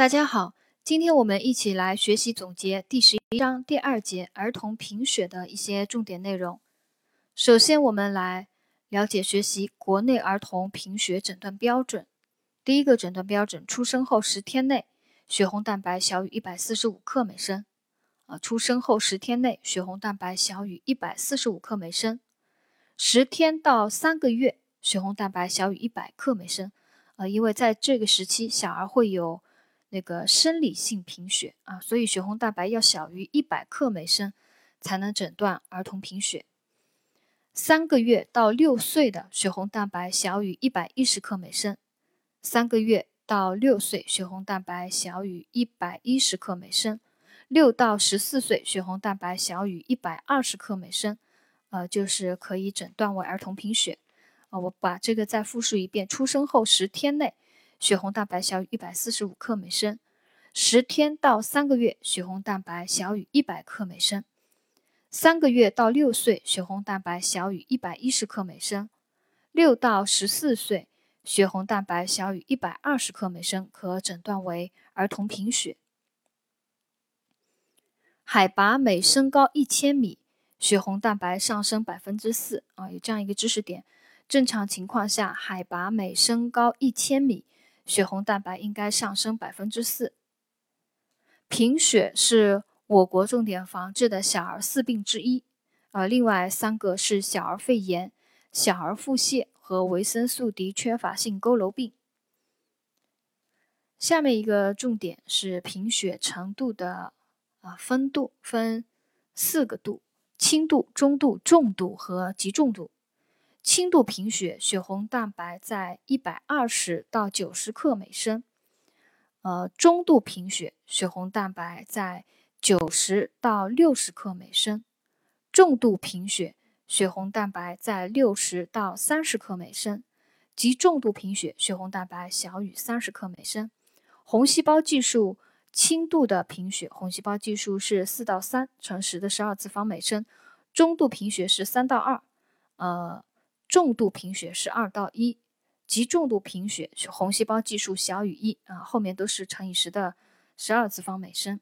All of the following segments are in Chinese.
大家好，今天我们一起来学习总结第十一章第二节儿童贫血的一些重点内容。首先，我们来了解学习国内儿童贫血诊断标准。第一个诊断标准：出生后十天内血红蛋白小于一百四十五克每升。啊，出生后十天内血红蛋白小于一百四十五克每升。十天到三个月血红蛋白小于一百克每升。呃，因为在这个时期，小儿会有那个生理性贫血啊，所以血红蛋白要小于一百克每升，才能诊断儿童贫血。三个月到六岁的血红蛋白小于一百一十克每升。三个月到六岁血红蛋白小于一百一十克每升。六到十四岁血红蛋白小于一百二十克每升，呃，就是可以诊断为儿童贫血。啊，我把这个再复述一遍：出生后十天内。血红蛋白小于一百四十五克每升，十天到三个月血红蛋白小于一百克每升，三个月到六岁血红蛋白小于一百一十克每升，六到十四岁血红蛋白小于一百二十克每升，可诊断为儿童贫血。海拔每升高一千米，血红蛋白上升百分之四啊，有这样一个知识点。正常情况下，海拔每升高一千米。血红蛋白应该上升百分之四。贫血是我国重点防治的小儿四病之一，呃，另外三个是小儿肺炎、小儿腹泻和维生素 D 缺乏性佝偻病。下面一个重点是贫血程度的啊分度，分四个度：轻度、中度、重度和极重度。轻度贫血，血红蛋白在一百二十到九十克每升；呃，中度贫血，血红蛋白在九十到六十克每升；重度贫血，血红蛋白在六十到三十克每升；极重度贫血，血红蛋白小于三十克每升。红细胞计数，轻度的贫血，红细胞计数是四到三乘十的十二次方每升；中度贫血是三到二，呃。重度贫血是二到一，极重度贫血血红细胞计数小于一啊，后面都是乘以十的十二次方每升。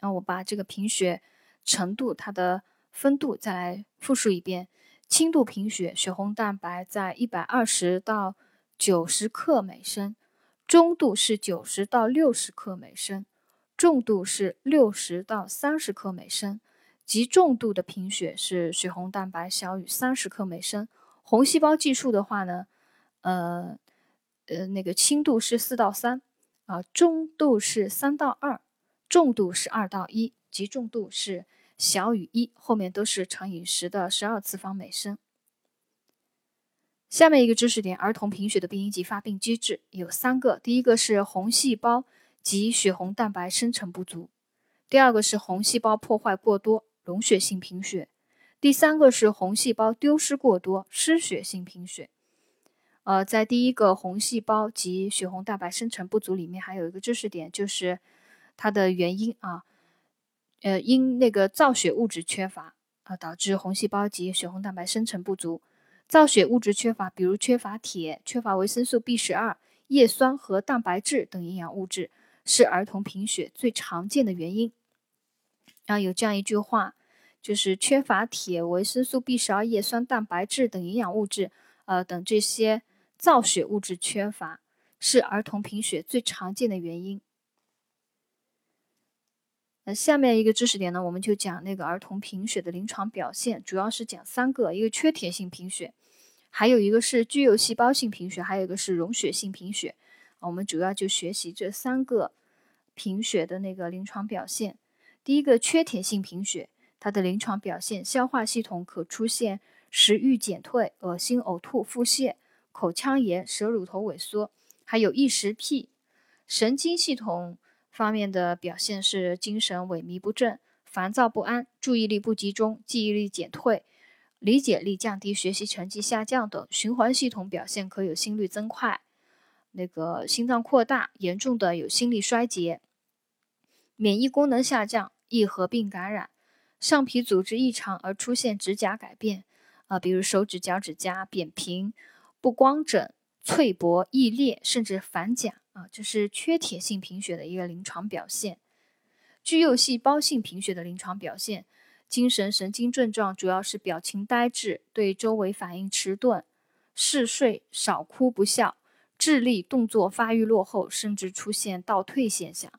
那我把这个贫血程度它的分度再来复述一遍：轻度贫血血红蛋白在一百二十到九十克每升，中度是九十到六十克每升，重度是六十到三十克每升，极重度的贫血是血红蛋白小于三十克每升。红细胞计数的话呢，呃呃，那个轻度是四到三啊，中度是三到二，重度是二到一，极重度是小于一，后面都是乘以十的十二次方每升。下面一个知识点：儿童贫血的病因及发病机制有三个，第一个是红细胞及血红蛋白生成不足，第二个是红细胞破坏过多，溶血性贫血。第三个是红细胞丢失过多，失血性贫血。呃，在第一个红细胞及血红蛋白生成不足里面，还有一个知识点，就是它的原因啊，呃，因那个造血物质缺乏啊，导致红细胞及血红蛋白生成不足。造血物质缺乏，比如缺乏铁、缺乏维生素 B 十二、叶酸和蛋白质等营养物质，是儿童贫血最常见的原因。啊，有这样一句话。就是缺乏铁、维生素 B 十二、叶酸、蛋白质等营养物质，呃，等这些造血物质缺乏，是儿童贫血最常见的原因。那下面一个知识点呢，我们就讲那个儿童贫血的临床表现，主要是讲三个：一个缺铁性贫血，还有一个是具有细胞性贫血，还有一个是溶血性贫血。我们主要就学习这三个贫血的那个临床表现。第一个缺铁性贫血。它的临床表现，消化系统可出现食欲减退、恶心、呕吐、腹泻、口腔炎、舌乳头萎缩，还有异食癖。神经系统方面的表现是精神萎靡不振、烦躁不安、注意力不集中、记忆力减退、理解力降低、学习成绩下降等。循环系统表现可有心率增快、那个心脏扩大，严重的有心力衰竭、免疫功能下降、易合并感染。上皮组织异常而出现指甲改变，啊，比如手指、脚趾甲扁平、不光整、脆薄、易裂，甚至反甲，啊，这是缺铁性贫血的一个临床表现。巨幼细胞性贫血的临床表现，精神神经症状主要是表情呆滞，对周围反应迟钝，嗜睡，少哭不笑，智力动作发育落后，甚至出现倒退现象。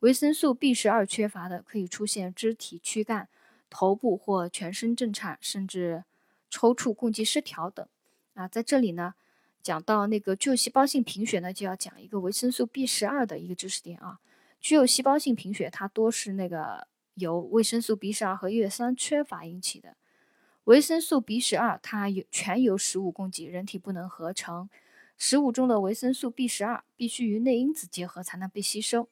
维生素 B 十二缺乏的，可以出现肢体躯干、头部或全身震颤，甚至抽搐、共济失调等。啊，在这里呢。讲到那个巨细胞性贫血呢，就要讲一个维生素 B 十二的一个知识点啊。具有细胞性贫血，它多是那个由维生素 B 十二和叶酸缺乏引起的。维生素 B 十二它有全由食物供给，人体不能合成。食物中的维生素 B 十二必须与内因子结合才能被吸收，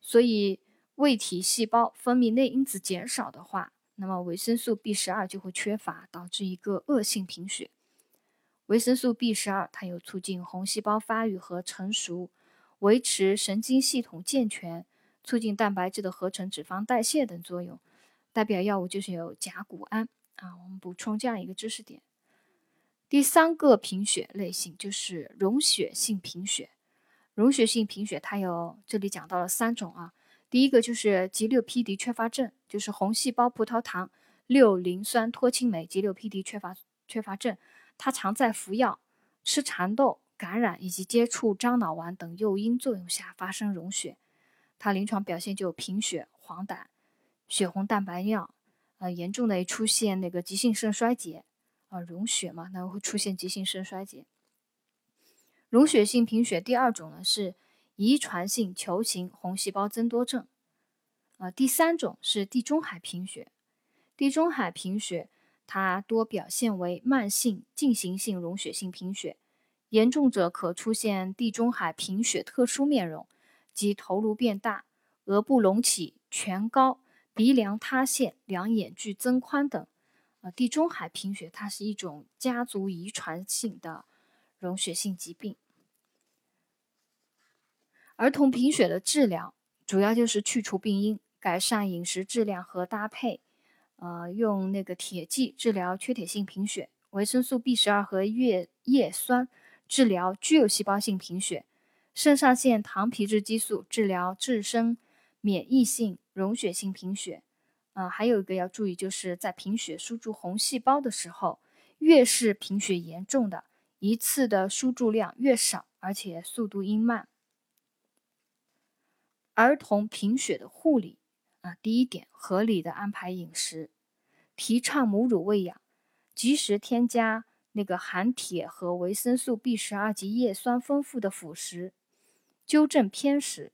所以胃体细胞分泌内因子减少的话，那么维生素 B 十二就会缺乏，导致一个恶性贫血。维生素 B 十二，它有促进红细胞发育和成熟，维持神经系统健全，促进蛋白质的合成、脂肪代谢等作用。代表药物就是有甲钴胺啊。我们补充这样一个知识点。第三个贫血类型就是溶血性贫血。溶血性贫血它有这里讲到了三种啊。第一个就是吉六 PD 缺乏症，就是红细胞葡萄糖六磷酸脱氢酶吉六 PD 缺乏缺乏症。它常在服药、吃蚕豆、感染以及接触樟脑丸等诱因作用下发生溶血。它临床表现就贫血、黄疸、血红蛋白尿，呃，严重的出现那个急性肾衰竭，啊，溶血嘛，那会出现急性肾衰竭。溶血性贫血第二种呢是遗传性球形红细胞增多症，呃，第三种是地中海贫血。地中海贫血。它多表现为慢性进行性溶血性贫血，严重者可出现地中海贫血特殊面容，即头颅变大、额部隆起、颧高、鼻梁塌陷、两眼距增宽等。呃，地中海贫血它是一种家族遗传性的溶血性疾病。儿童贫血的治疗主要就是去除病因，改善饮食质量和搭配。呃，用那个铁剂治疗缺铁性贫血，维生素 B 十二和叶叶酸治疗巨幼细胞性贫血，肾上腺糖皮质激素治疗自身免疫性溶血性贫血。啊，还有一个要注意，就是在贫血输注红细胞的时候，越是贫血严重的，一次的输注量越少，而且速度应慢。儿童贫血的护理。啊，第一点，合理的安排饮食，提倡母乳喂养，及时添加那个含铁和维生素 B 十二及叶酸丰富的辅食，纠正偏食。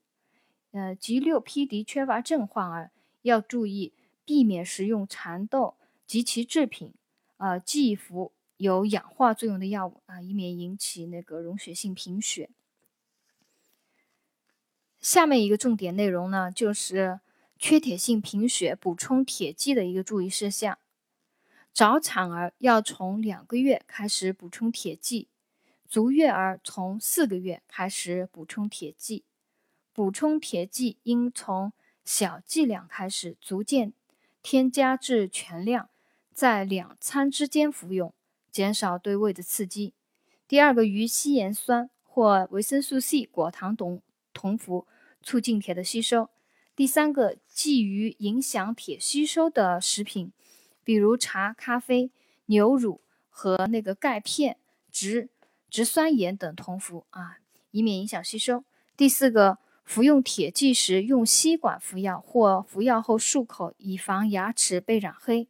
呃，G 六 PD 缺乏症患儿要注意避免食用蚕豆及其制品，啊，忌服有氧化作用的药物啊，以免引起那个溶血性贫血。下面一个重点内容呢，就是。缺铁性贫血补充铁剂的一个注意事项：早产儿要从两个月开始补充铁剂，足月儿从四个月开始补充铁剂。补充铁剂应从小剂量开始，逐渐添加至全量，在两餐之间服用，减少对胃的刺激。第二个，与稀盐酸或维生素 C、果糖等同服，促进铁的吸收。第三个，忌于影响铁吸收的食品，比如茶、咖啡、牛乳和那个钙片、植植酸盐等同服啊，以免影响吸收。第四个，服用铁剂时用吸管服药或服药后漱口，以防牙齿被染黑。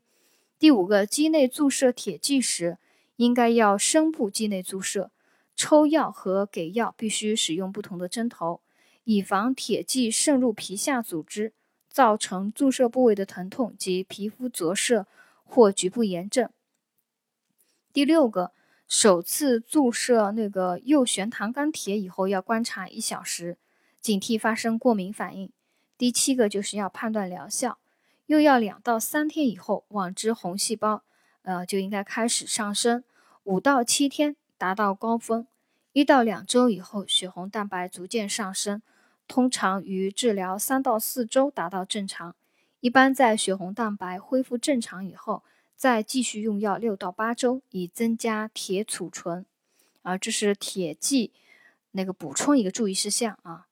第五个，肌内注射铁剂时，应该要深部肌内注射，抽药和给药必须使用不同的针头。以防铁剂渗入皮下组织，造成注射部位的疼痛及皮肤着色或局部炎症。第六个，首次注射那个右旋糖酐铁以后，要观察一小时，警惕发生过敏反应。第七个就是要判断疗效，又要两到三天以后，网织红细胞，呃，就应该开始上升，五到七天达到高峰，一到两周以后，血红蛋白逐渐上升。通常于治疗三到四周达到正常，一般在血红蛋白恢复正常以后，再继续用药六到八周，以增加铁储存。啊，这是铁剂那个补充一个注意事项啊，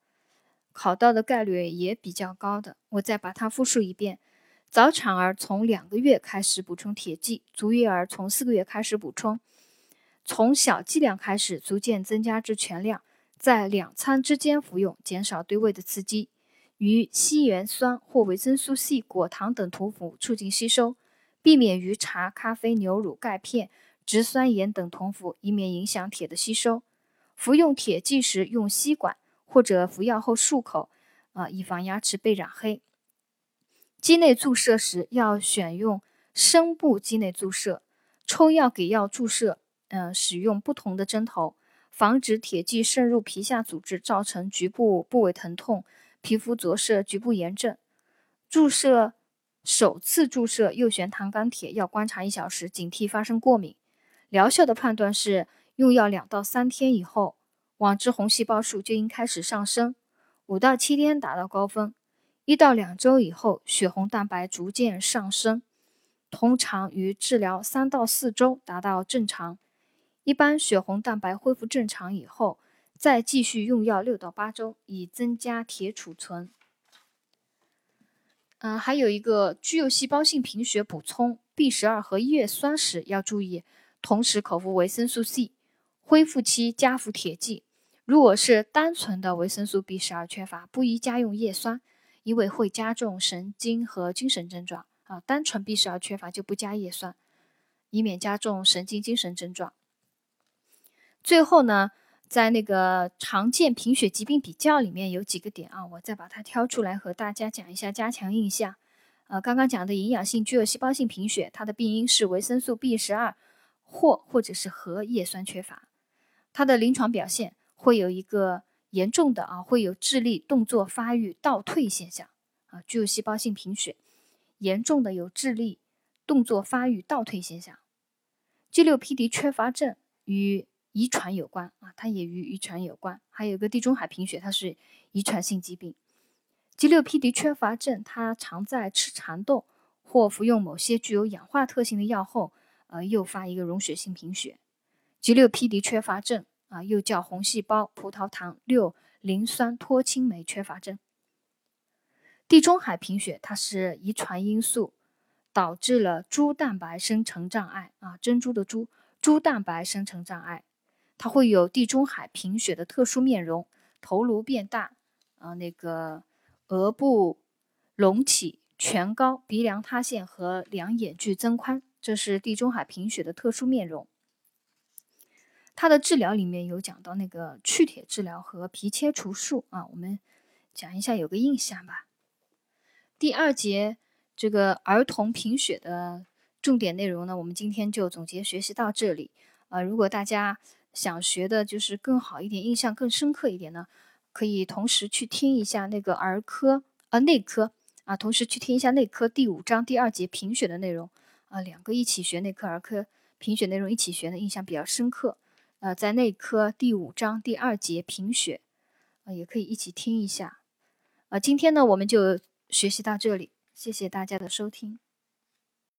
考到的概率也比较高的。我再把它复述一遍：早产儿从两个月开始补充铁剂，足月儿从四个月开始补充，从小剂量开始，逐渐增加至全量，在两餐之间服用，减少对胃的刺激。与稀盐酸或维生素 C、果糖等同服，促进吸收。避免与茶、咖啡、牛乳、钙片、植酸盐等同服，以免影响铁的吸收。服用铁剂时用吸管，或者服药后漱口，啊，以防牙齿被染黑。肌内注射时要选用深部肌内注射，抽药给药注射，嗯，使用不同的针头，防止铁剂渗入皮下组织，造成局部部位疼痛、皮肤着色、局部炎症。注射。首次注射右旋糖酐铁要观察一小时，警惕发生过敏。疗效的判断是用药两到三天以后，网织红细胞数就应开始上升，五到七天达到高峰，一到两周以后血红蛋白逐渐上升，通常于治疗三到四周达到正常。一般血红蛋白恢复正常以后，再继续用药六到八周，以增加铁储存。嗯，还有一个具有细胞性贫血补充 B 十二和叶酸时要注意，同时口服维生素 C，恢复期加服铁剂。如果是单纯的维生素 B 十二缺乏，不宜加用叶酸，因为会加重神经和精神症状啊。单纯 B 十二缺乏就不加叶酸，以免加重神经精神症状。最后呢？在那个常见贫血疾病比较里面有几个点啊，我再把它挑出来和大家讲一下，加强印象。呃，刚刚讲的营养性具有细胞性贫血，它的病因是维生素 B 十二或或者是核叶酸缺乏。它的临床表现会有一个严重的啊，会有智力动作发育倒退现象啊，具有细胞性贫血，严重的有智力动作发育倒退现象。G6PD 缺乏症与遗传有关啊，它也与遗传有关。还有一个地中海贫血，它是遗传性疾病。G6PD 缺乏症，它常在吃蚕豆或服用某些具有氧化特性的药后，呃，诱发一个溶血性贫血。G6PD 缺乏症啊，又叫红细胞葡萄糖六磷酸脱氢酶缺乏症。地中海贫血，它是遗传因素导致了珠蛋白生成障碍啊，珍珠的珠，珠蛋白生成障碍。它会有地中海贫血的特殊面容，头颅变大，啊，那个额部隆起、颧高、鼻梁塌陷和两眼距增宽，这是地中海贫血的特殊面容。它的治疗里面有讲到那个去铁治疗和皮切除术啊，我们讲一下有个印象吧。第二节这个儿童贫血的重点内容呢，我们今天就总结学习到这里啊，如果大家。想学的就是更好一点，印象更深刻一点呢，可以同时去听一下那个儿科啊内科啊，同时去听一下内科第五章第二节贫血的内容啊，两个一起学内科儿科贫血内容一起学的印象比较深刻。呃，在内科第五章第二节贫血啊，也可以一起听一下。啊，今天呢我们就学习到这里，谢谢大家的收听。